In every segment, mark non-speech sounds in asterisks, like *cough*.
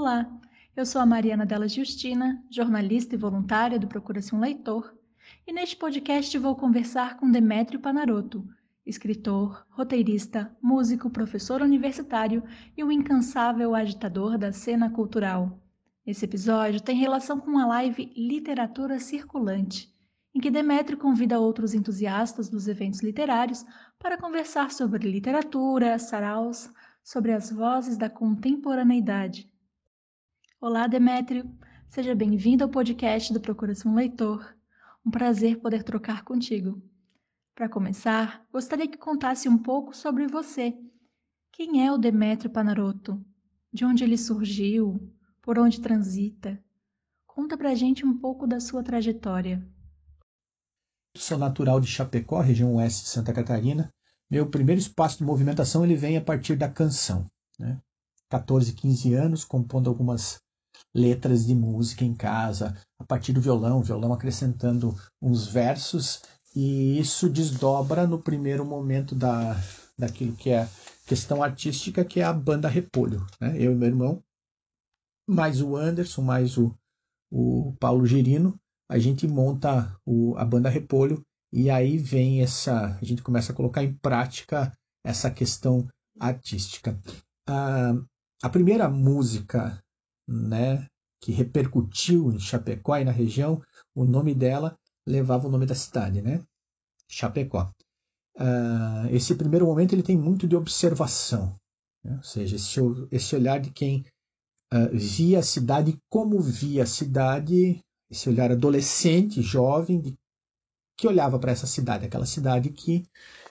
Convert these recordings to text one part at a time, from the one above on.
Olá, eu sou a Mariana Della Justina, jornalista e voluntária do Procura-se um Leitor, e neste podcast vou conversar com Demétrio Panaroto, escritor, roteirista, músico, professor universitário e um incansável agitador da cena cultural. Esse episódio tem relação com a live Literatura Circulante, em que Demétrio convida outros entusiastas dos eventos literários para conversar sobre literatura, saraus, sobre as vozes da contemporaneidade. Olá, Demétrio! Seja bem-vindo ao podcast do Procura-se um Leitor. Um prazer poder trocar contigo. Para começar, gostaria que contasse um pouco sobre você. Quem é o Demétrio Panaroto? De onde ele surgiu? Por onde transita? Conta pra gente um pouco da sua trajetória. Sou natural de Chapecó, região oeste de Santa Catarina. Meu primeiro espaço de movimentação ele vem a partir da canção. Né? 14, 15 anos, compondo algumas letras de música em casa, a partir do violão, violão acrescentando uns versos, e isso desdobra no primeiro momento da, daquilo que é questão artística, que é a banda Repolho. Né? Eu e meu irmão, mais o Anderson, mais o, o Paulo Girino, a gente monta o, a banda Repolho e aí vem essa, a gente começa a colocar em prática essa questão artística. A, a primeira música né, que repercutiu em Chapecó e na região, o nome dela levava o nome da cidade, né? Chapecó. Uh, esse primeiro momento ele tem muito de observação, né? ou seja, esse, esse olhar de quem uh, via a cidade como via a cidade, esse olhar adolescente, jovem, de, que olhava para essa cidade, aquela cidade que,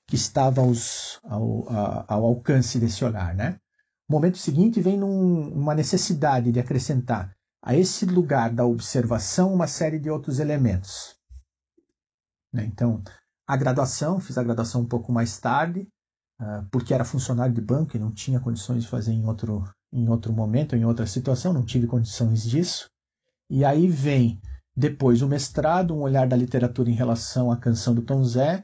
que estava aos, ao, ao alcance desse olhar, né? O momento seguinte vem num, uma necessidade de acrescentar a esse lugar da observação uma série de outros elementos. Né? Então, a graduação, fiz a graduação um pouco mais tarde, uh, porque era funcionário de banco e não tinha condições de fazer em outro, em outro momento, em outra situação, não tive condições disso. E aí vem depois o mestrado, um olhar da literatura em relação à canção do Tom Zé,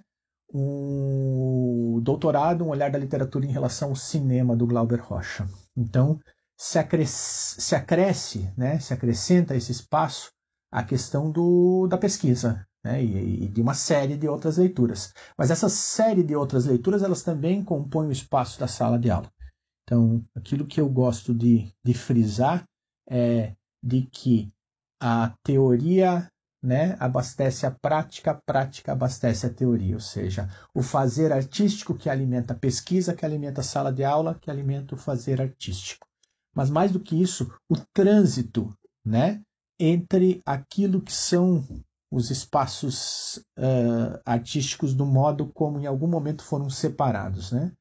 um doutorado, um olhar da literatura em relação ao cinema do Glauber Rocha. Então, se acresce, se, acresce, né, se acrescenta esse espaço a questão do, da pesquisa né, e, e, de uma série de outras leituras. Mas essa série de outras leituras, elas também compõem o espaço da sala de aula. Então, aquilo que eu gosto de, de frisar é de que a teoria né, abastece a prática, a prática abastece a teoria, ou seja, o fazer artístico que alimenta a pesquisa, que alimenta a sala de aula, que alimenta o fazer artístico. Mas mais do que isso, o trânsito né, entre aquilo que são os espaços uh, artísticos do modo como em algum momento foram separados. Né?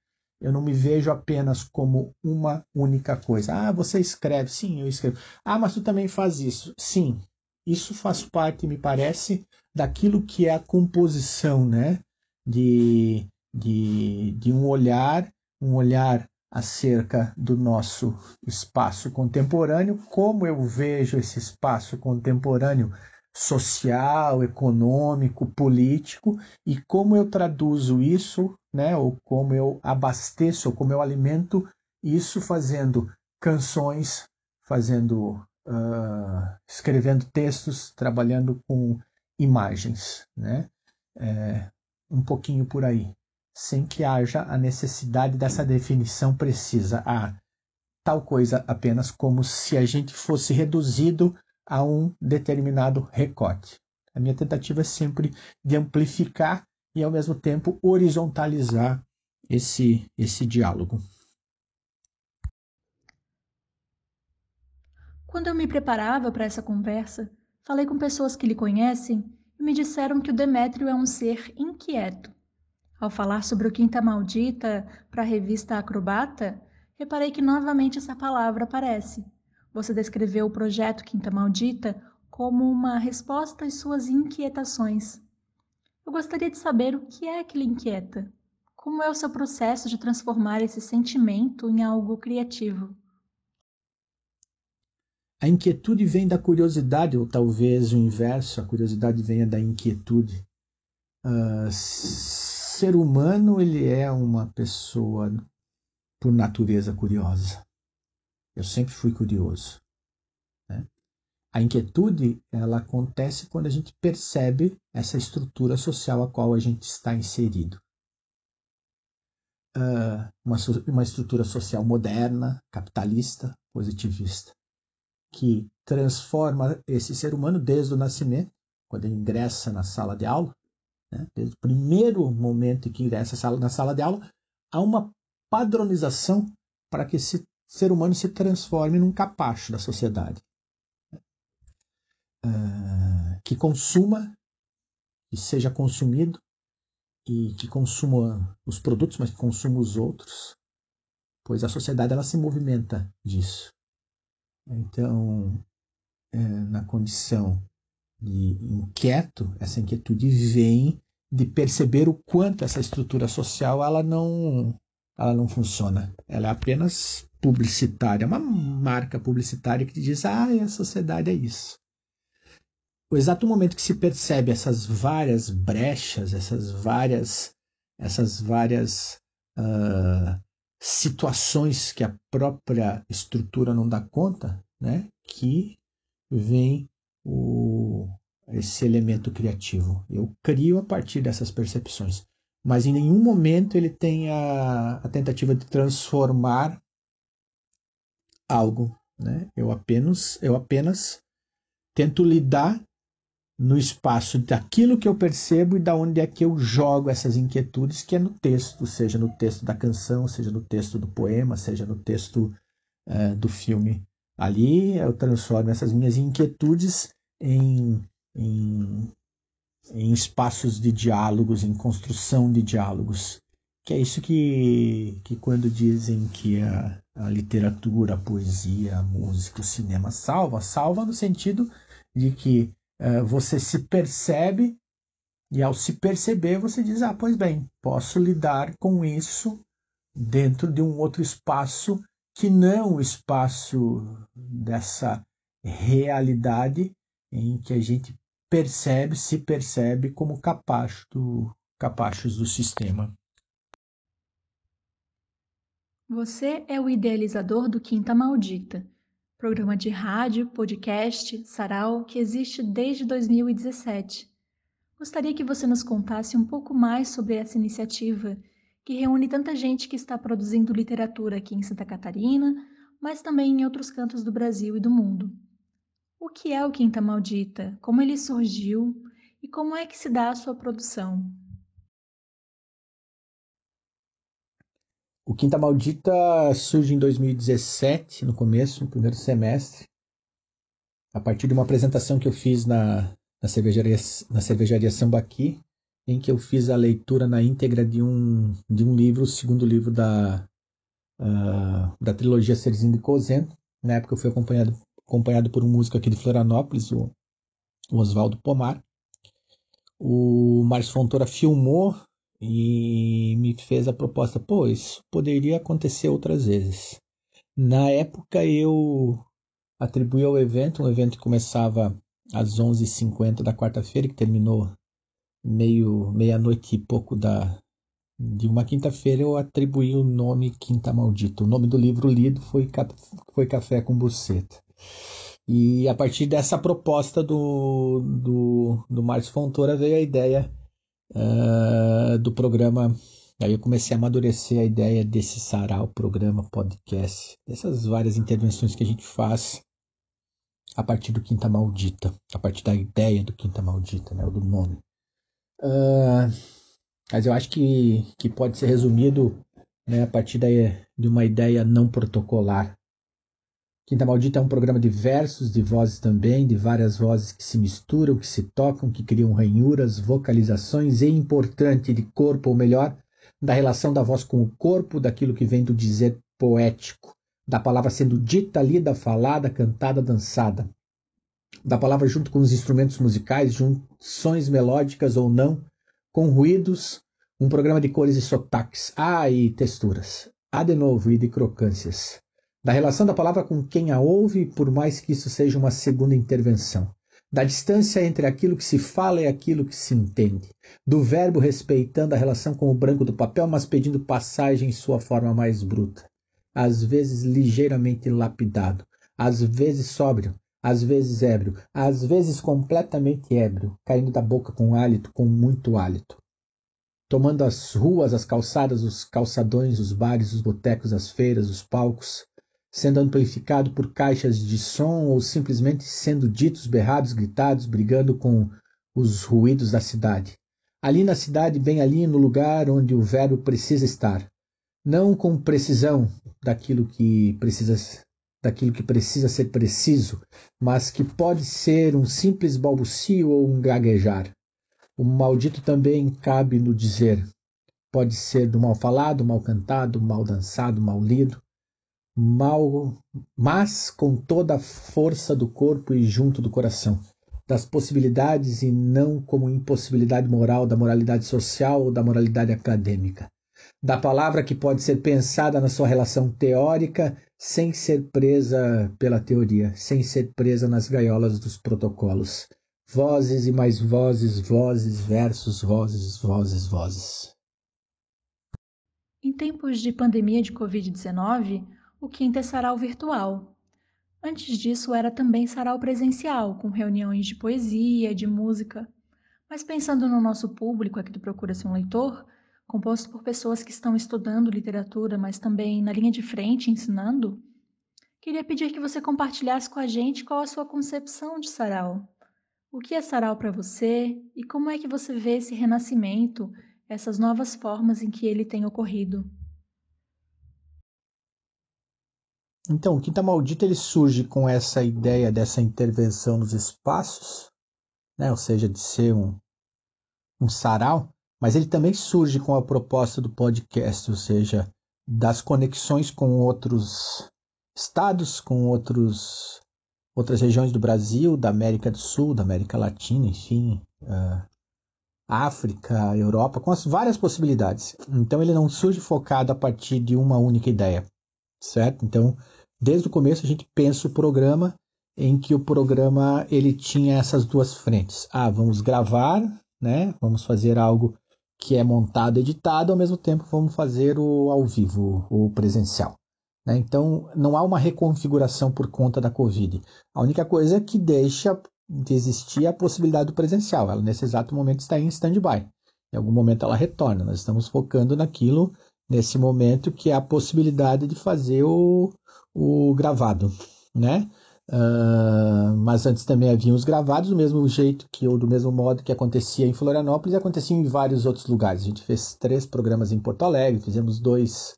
Eu não me vejo apenas como uma única coisa. Ah, você escreve. Sim, eu escrevo. Ah, mas tu também faz isso. Sim, isso faz parte, me parece, daquilo que é a composição, né? De, de, de um olhar, um olhar acerca do nosso espaço contemporâneo, como eu vejo esse espaço contemporâneo social, econômico, político e como eu traduzo isso, né, ou como eu abasteço, ou como eu alimento isso fazendo canções, fazendo uh, escrevendo textos, trabalhando com imagens, né? É, um pouquinho por aí, sem que haja a necessidade dessa definição precisa a tal coisa apenas como se a gente fosse reduzido a um determinado recorte. A minha tentativa é sempre de amplificar e ao mesmo tempo horizontalizar esse esse diálogo. Quando eu me preparava para essa conversa, falei com pessoas que lhe conhecem e me disseram que o Demétrio é um ser inquieto. Ao falar sobre o Quinta Maldita para a revista Acrobata, reparei que novamente essa palavra aparece. Você descreveu o projeto Quinta Maldita como uma resposta às suas inquietações. Eu gostaria de saber o que é que lhe inquieta. Como é o seu processo de transformar esse sentimento em algo criativo? A inquietude vem da curiosidade, ou talvez o inverso, a curiosidade venha da inquietude. Uh, ser humano, ele é uma pessoa, por natureza, curiosa. Eu sempre fui curioso. A inquietude ela acontece quando a gente percebe essa estrutura social a qual a gente está inserido. Uh, uma, uma estrutura social moderna, capitalista, positivista, que transforma esse ser humano desde o nascimento, quando ele ingressa na sala de aula, né, desde o primeiro momento em que ingressa na sala de aula, há uma padronização para que esse ser humano se transforme num capacho da sociedade. Ah, que consuma, que seja consumido e que consuma os produtos, mas que consuma os outros, pois a sociedade ela se movimenta disso. Então, é, na condição de inquieto, essa inquietude vem de perceber o quanto essa estrutura social ela não ela não funciona. Ela é apenas publicitária, uma marca publicitária que diz: "Ah, a sociedade é isso" o exato momento que se percebe essas várias brechas, essas várias, essas várias uh, situações que a própria estrutura não dá conta, né, que vem o, esse elemento criativo. Eu crio a partir dessas percepções, mas em nenhum momento ele tem a, a tentativa de transformar algo. Né? Eu apenas, eu apenas tento lidar no espaço daquilo que eu percebo e da onde é que eu jogo essas inquietudes, que é no texto, seja no texto da canção, seja no texto do poema, seja no texto uh, do filme. Ali eu transformo essas minhas inquietudes em, em, em espaços de diálogos, em construção de diálogos. Que é isso que, que quando dizem que a, a literatura, a poesia, a música, o cinema salva, salva no sentido de que é, você se percebe e ao se perceber você diz ah pois bem posso lidar com isso dentro de um outro espaço que não o espaço dessa realidade em que a gente percebe se percebe como capacho do, capachos do sistema. Você é o idealizador do Quinta Maldita programa de rádio, podcast, sarau que existe desde 2017. Gostaria que você nos contasse um pouco mais sobre essa iniciativa que reúne tanta gente que está produzindo literatura aqui em Santa Catarina, mas também em outros cantos do Brasil e do mundo. O que é o Quinta Maldita? Como ele surgiu? E como é que se dá a sua produção? O Quinta Maldita surge em 2017, no começo, no primeiro semestre, a partir de uma apresentação que eu fiz na, na, cervejaria, na cervejaria Sambaqui, em que eu fiz a leitura na íntegra de um, de um livro, o segundo livro da, uh, da trilogia Serzinho de Cozento. Na época eu fui acompanhado, acompanhado por um músico aqui de Florianópolis, o, o Oswaldo Pomar. O Márcio Fontoura filmou e me fez a proposta, pô, isso poderia acontecer outras vezes. Na época eu atribuí ao evento, um evento que começava às 11h50 da quarta-feira, que terminou meio meia-noite e pouco da de uma quinta-feira, eu atribuí o nome Quinta Maldita. O nome do livro lido foi, foi Café com Buceta. E a partir dessa proposta do, do, do Márcio Fontoura veio a ideia uh, do programa. Aí eu comecei a amadurecer a ideia desse sarau, programa, podcast, dessas várias intervenções que a gente faz a partir do Quinta Maldita, a partir da ideia do Quinta Maldita, né, do nome. Uh, mas eu acho que, que pode ser resumido né, a partir da, de uma ideia não protocolar Quinta Maldita é um programa de versos, de vozes também, de várias vozes que se misturam, que se tocam, que criam ranhuras, vocalizações e importante de corpo, ou melhor, da relação da voz com o corpo, daquilo que vem do dizer poético, da palavra sendo dita, lida, falada, cantada, dançada, da palavra junto com os instrumentos musicais, junções melódicas ou não, com ruídos, um programa de cores e sotaques, ah, e texturas, há de novo e de crocâncias da relação da palavra com quem a ouve, por mais que isso seja uma segunda intervenção, da distância entre aquilo que se fala e aquilo que se entende, do verbo respeitando a relação com o branco do papel, mas pedindo passagem em sua forma mais bruta, às vezes ligeiramente lapidado, às vezes sóbrio, às vezes ébrio, às vezes completamente ébrio, caindo da boca com hálito, com muito hálito. Tomando as ruas, as calçadas, os calçadões, os bares, os botecos, as feiras, os palcos, sendo amplificado por caixas de som ou simplesmente sendo ditos, berrados, gritados, brigando com os ruídos da cidade. Ali na cidade, bem ali no lugar onde o verbo precisa estar. Não com precisão daquilo que precisa daquilo que precisa ser preciso, mas que pode ser um simples balbucio ou um gaguejar. O maldito também cabe no dizer. Pode ser do mal falado, mal cantado, mal dançado, mal lido, mal, mas com toda a força do corpo e junto do coração, das possibilidades e não como impossibilidade moral da moralidade social ou da moralidade acadêmica da palavra que pode ser pensada na sua relação teórica sem ser presa pela teoria, sem ser presa nas gaiolas dos protocolos. Vozes e mais vozes, vozes versus vozes, vozes, vozes. Em tempos de pandemia de Covid-19, o quinto é sarau virtual. Antes disso, era também sarau presencial, com reuniões de poesia, de música. Mas pensando no nosso público aqui do Procura-se um Leitor, composto por pessoas que estão estudando literatura, mas também na linha de frente ensinando, queria pedir que você compartilhasse com a gente qual a sua concepção de sarau. O que é sarau para você e como é que você vê esse renascimento, essas novas formas em que ele tem ocorrido? Então, o Quinta Maldita ele surge com essa ideia dessa intervenção nos espaços, né? ou seja, de ser um, um sarau, mas ele também surge com a proposta do podcast, ou seja, das conexões com outros estados, com outros, outras regiões do Brasil, da América do Sul, da América Latina, enfim, uh, África, Europa, com as várias possibilidades. Então ele não surge focado a partir de uma única ideia, certo? Então, desde o começo a gente pensa o programa em que o programa ele tinha essas duas frentes. Ah, vamos gravar, né? Vamos fazer algo que é montado, editado, ao mesmo tempo vamos fazer o ao vivo, o presencial. Né? Então, não há uma reconfiguração por conta da Covid. A única coisa é que deixa de existir a possibilidade do presencial. Ela, nesse exato momento, está em stand-by. Em algum momento ela retorna. Nós estamos focando naquilo, nesse momento, que é a possibilidade de fazer o, o gravado. Né? Uh, mas antes também haviam os gravados do mesmo jeito que ou do mesmo modo que acontecia em Florianópolis acontecia em vários outros lugares. A gente fez três programas em Porto Alegre, fizemos dois,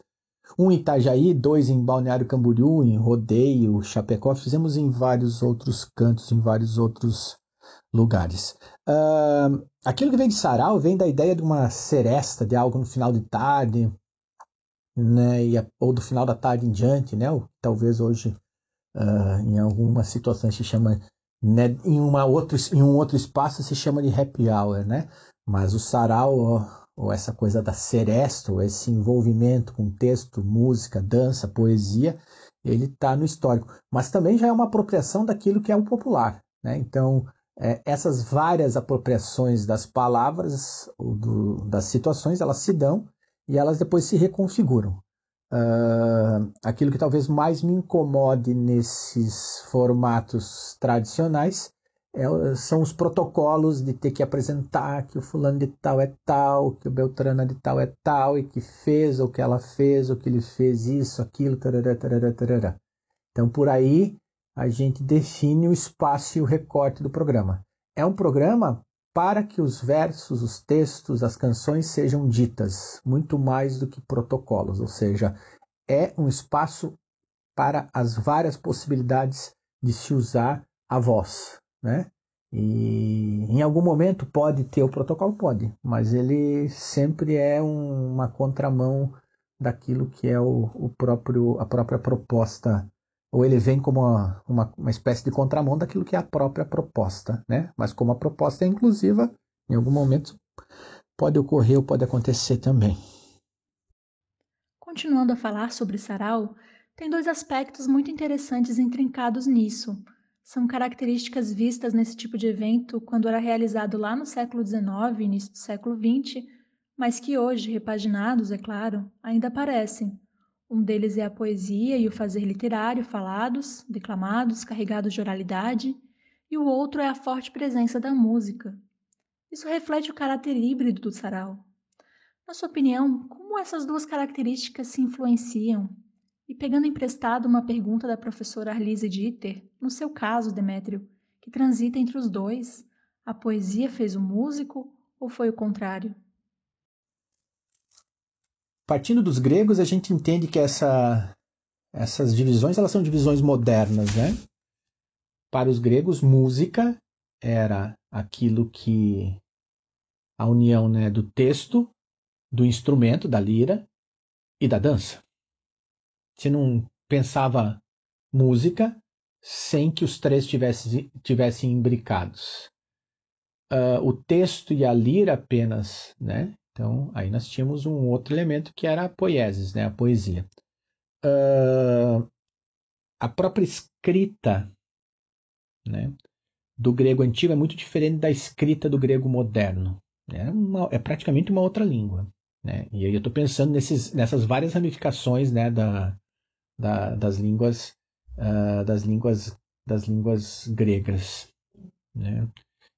um em Itajaí, dois em Balneário Camboriú, em Rodeio, Chapecó, fizemos em vários outros cantos, em vários outros lugares. Uh, aquilo que vem de sarau vem da ideia de uma seresta, de algo no final de tarde, né, e, ou do final da tarde em diante, né, ou, talvez hoje Uh, em algumas situações se chama, né, em, uma outro, em um outro espaço se chama de happy hour, né? Mas o sarau, ou, ou essa coisa da seresta, ou esse envolvimento com texto, música, dança, poesia, ele está no histórico. Mas também já é uma apropriação daquilo que é o popular, né? Então, é, essas várias apropriações das palavras, ou do, das situações, elas se dão e elas depois se reconfiguram. Uh, aquilo que talvez mais me incomode nesses formatos tradicionais é, são os protocolos de ter que apresentar que o fulano de tal é tal, que o Beltrana de tal é tal, e que fez, ou que ela fez, ou que ele fez isso, aquilo, tarará, tarará, tarará. Então, por aí, a gente define o espaço e o recorte do programa. É um programa para que os versos, os textos, as canções sejam ditas, muito mais do que protocolos, ou seja, é um espaço para as várias possibilidades de se usar a voz, né? E em algum momento pode ter o protocolo, pode, mas ele sempre é um, uma contramão daquilo que é o, o, próprio, a própria proposta ou ele vem como uma, uma, uma espécie de contramão daquilo que é a própria proposta, né? Mas como a proposta é inclusiva, em algum momento pode ocorrer ou pode acontecer também. Continuando a falar sobre sarau, tem dois aspectos muito interessantes intrincados nisso. São características vistas nesse tipo de evento quando era realizado lá no século XIX, início do século XX, mas que hoje, repaginados, é claro, ainda aparecem. Um deles é a poesia e o fazer literário falados, declamados, carregados de oralidade, e o outro é a forte presença da música. Isso reflete o caráter híbrido do sarau. Na sua opinião, como essas duas características se influenciam? E pegando emprestado uma pergunta da professora Arlise Dieter, no seu caso, Demétrio, que transita entre os dois, a poesia fez o músico ou foi o contrário? Partindo dos gregos, a gente entende que essa, essas divisões elas são divisões modernas, né? Para os gregos, música era aquilo que a união né, do texto, do instrumento, da lira e da dança. Você não pensava música sem que os três tivessem, tivessem imbricados. Uh, o texto e a lira apenas, né? Então, aí nós tínhamos um outro elemento que era a poiesis, né, a poesia. Uh, a própria escrita né, do grego antigo é muito diferente da escrita do grego moderno. É, uma, é praticamente uma outra língua. Né? E aí eu estou pensando nesses, nessas várias ramificações né, da, da, das línguas uh, das línguas das línguas gregas. Né?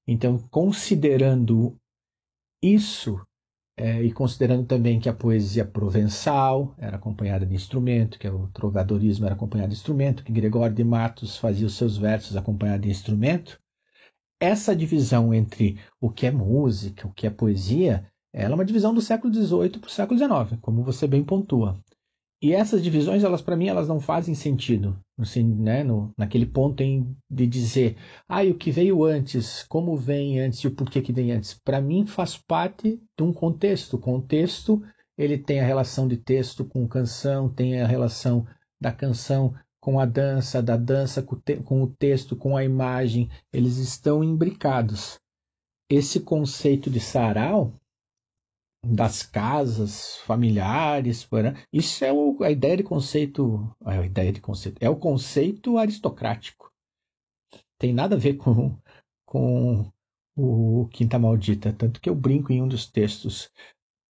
Então, considerando isso, é, e considerando também que a poesia provençal era acompanhada de instrumento, que o trovadorismo era acompanhado de instrumento, que Gregório de Matos fazia os seus versos acompanhados de instrumento, essa divisão entre o que é música, o que é poesia, ela é uma divisão do século XVIII para o século XIX, como você bem pontua. E essas divisões, elas para mim, elas não fazem sentido, assim, né, no, naquele ponto em, de dizer, ah, o que veio antes, como vem antes e o porquê que vem antes. Para mim, faz parte de um contexto. O contexto, ele tem a relação de texto com canção, tem a relação da canção com a dança, da dança com te com o texto, com a imagem, eles estão imbricados. Esse conceito de sarau, das casas familiares. Isso é o, a ideia de conceito. A ideia de conceito. É o conceito aristocrático. Tem nada a ver com, com o Quinta Maldita. Tanto que eu brinco em um dos textos.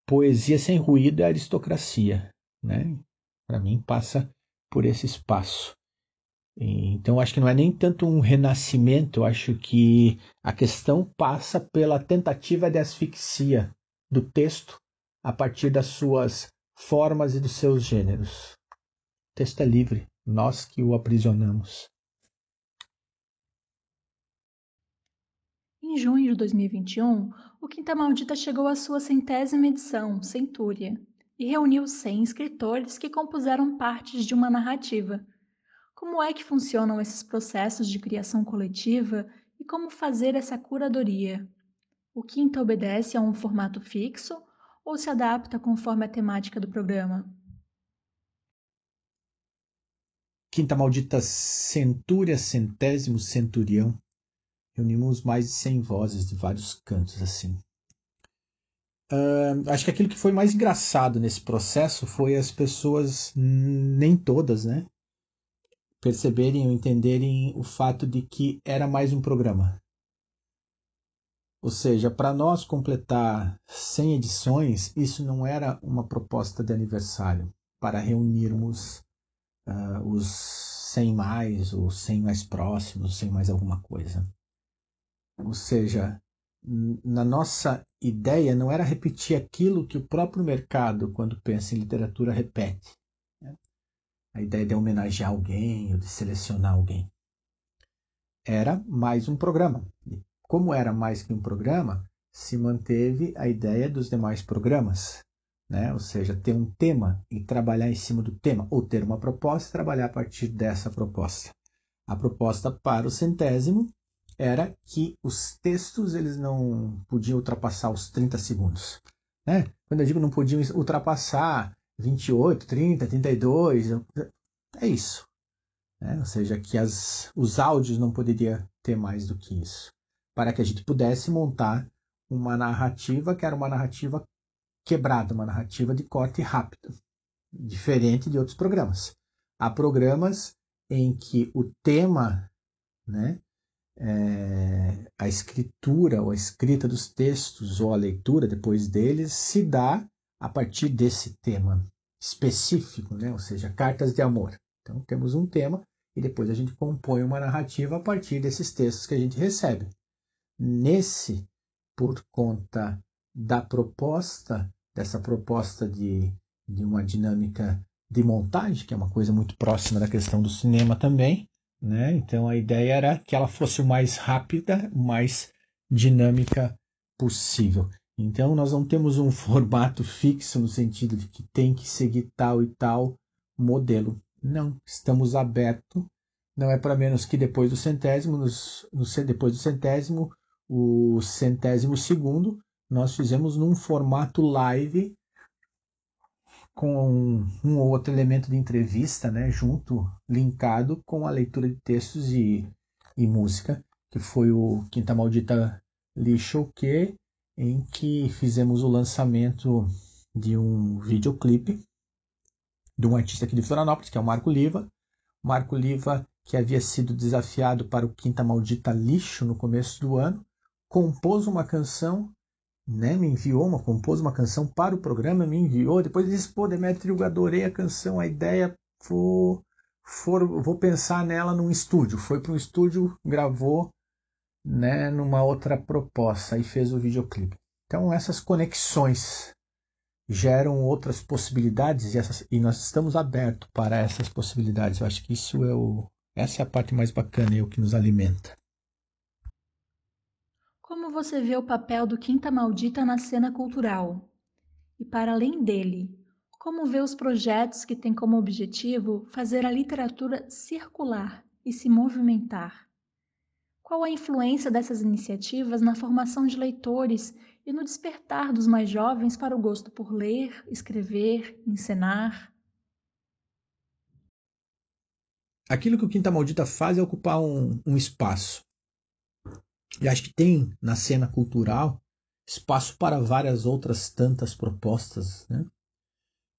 Poesia sem ruído é aristocracia. Né? Para mim, passa por esse espaço. Então, acho que não é nem tanto um renascimento, acho que a questão passa pela tentativa de asfixia do texto a partir das suas formas e dos seus gêneros. O texto é livre, nós que o aprisionamos. Em junho de 2021, o Quinta Maldita chegou à sua centésima edição, Centúria, e reuniu 100 escritores que compuseram partes de uma narrativa. Como é que funcionam esses processos de criação coletiva e como fazer essa curadoria? O quinta obedece a um formato fixo ou se adapta conforme a temática do programa? Quinta maldita centúria, centésimo centurião. Reunimos mais de 100 vozes de vários cantos assim. Uh, acho que aquilo que foi mais engraçado nesse processo foi as pessoas, nem todas, né? Perceberem ou entenderem o fato de que era mais um programa. Ou seja, para nós completar 100 edições, isso não era uma proposta de aniversário para reunirmos uh, os 100 mais, ou 100 mais próximos, 100 mais alguma coisa. Ou seja, na nossa ideia não era repetir aquilo que o próprio mercado, quando pensa em literatura, repete. Né? A ideia de homenagear alguém ou de selecionar alguém. Era mais um programa. Como era mais que um programa, se manteve a ideia dos demais programas, né? ou seja, ter um tema e trabalhar em cima do tema, ou ter uma proposta e trabalhar a partir dessa proposta. A proposta para o centésimo era que os textos eles não podiam ultrapassar os 30 segundos. Né? Quando eu digo não podiam ultrapassar 28, 30, 32, é isso. Né? Ou seja, que as, os áudios não poderiam ter mais do que isso para que a gente pudesse montar uma narrativa que era uma narrativa quebrada, uma narrativa de corte rápido, diferente de outros programas. Há programas em que o tema, né, é, a escritura ou a escrita dos textos ou a leitura depois deles se dá a partir desse tema. específico, né? ou seja, cartas de amor. Então temos um tema e depois a gente compõe uma narrativa a partir desses textos que a gente recebe. Nesse, por conta da proposta, dessa proposta de, de uma dinâmica de montagem, que é uma coisa muito próxima da questão do cinema também, né? Então a ideia era que ela fosse o mais rápida, o mais dinâmica possível. Então nós não temos um *laughs* formato fixo no sentido de que tem que seguir tal e tal modelo. Não, estamos abertos. Não é para menos que depois do centésimo, nos, no, depois do centésimo, o centésimo segundo, nós fizemos num formato live com um ou outro elemento de entrevista, né, junto, linkado com a leitura de textos e, e música, que foi o Quinta Maldita Lixo que em que fizemos o lançamento de um videoclipe de um artista aqui de Florianópolis, que é o Marco Liva. Marco Liva, que havia sido desafiado para o Quinta Maldita Lixo no começo do ano, compôs uma canção né, me enviou uma, compôs uma canção para o programa, me enviou, depois disse, pô, Demetrio, adorei a canção, a ideia, vou, for, vou pensar nela num estúdio. Foi para um estúdio, gravou, né, numa outra proposta e fez o videoclipe. Então essas conexões geram outras possibilidades e, essas, e nós estamos abertos para essas possibilidades. Eu acho que isso é o, essa é a parte mais bacana e o que nos alimenta. Como você vê o papel do Quinta Maldita na cena cultural? E para além dele, como vê os projetos que têm como objetivo fazer a literatura circular e se movimentar? Qual a influência dessas iniciativas na formação de leitores e no despertar dos mais jovens para o gosto por ler, escrever, encenar? Aquilo que o Quinta Maldita faz é ocupar um, um espaço e acho que tem na cena cultural espaço para várias outras tantas propostas. Né?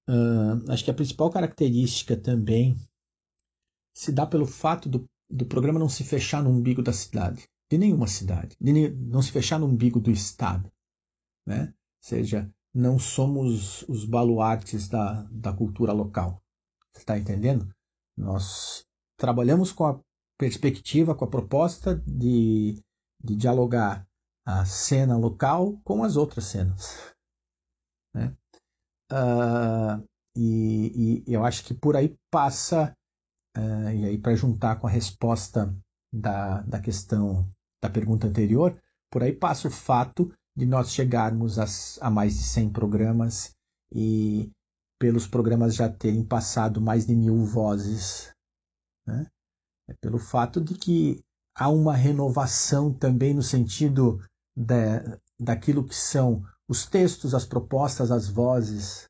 Uh, acho que a principal característica também se dá pelo fato do, do programa não se fechar no umbigo da cidade, de nenhuma cidade, de não se fechar no umbigo do Estado. Né? Ou seja, não somos os baluartes da, da cultura local. Você está entendendo? Nós trabalhamos com a perspectiva, com a proposta de de dialogar a cena local com as outras cenas. Né? Uh, e, e, eu acho que por aí passa, uh, e aí para juntar com a resposta da, da questão da pergunta anterior, por aí passa o fato de nós chegarmos a, a mais de 100 programas e pelos programas já terem passado mais de mil vozes. Né? É pelo fato de que há uma renovação também no sentido da, daquilo que são os textos, as propostas, as vozes.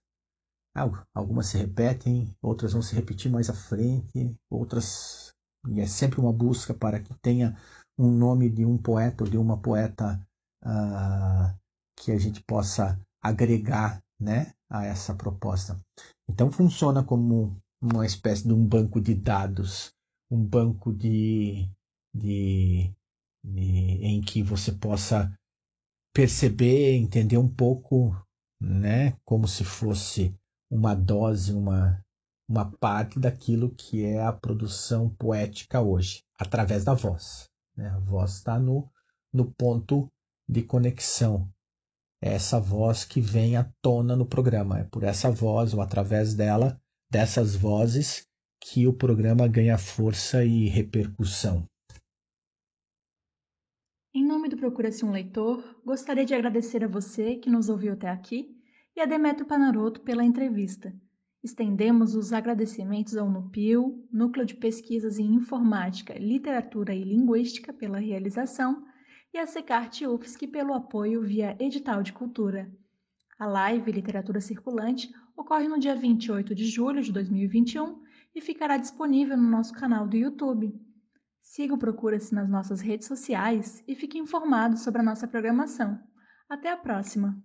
Algumas se repetem, outras vão se repetir mais à frente, outras. E é sempre uma busca para que tenha um nome de um poeta ou de uma poeta uh, que a gente possa agregar né, a essa proposta. Então funciona como uma espécie de um banco de dados, um banco de de, de, em que você possa perceber, entender um pouco, né, como se fosse uma dose, uma, uma parte daquilo que é a produção poética hoje, através da voz. Né? A voz está no, no ponto de conexão. É essa voz que vem à tona no programa. É por essa voz, ou através dela, dessas vozes, que o programa ganha força e repercussão. Procura-se um Leitor, gostaria de agradecer a você que nos ouviu até aqui e a Demetrio Panaroto pela entrevista. Estendemos os agradecimentos ao NUPIL, Núcleo de Pesquisas em Informática, Literatura e Linguística, pela realização, e a Secart UFSC pelo apoio via edital de cultura. A live Literatura Circulante ocorre no dia 28 de julho de 2021 e ficará disponível no nosso canal do YouTube. Siga o Procura-se nas nossas redes sociais e fique informado sobre a nossa programação. Até a próxima!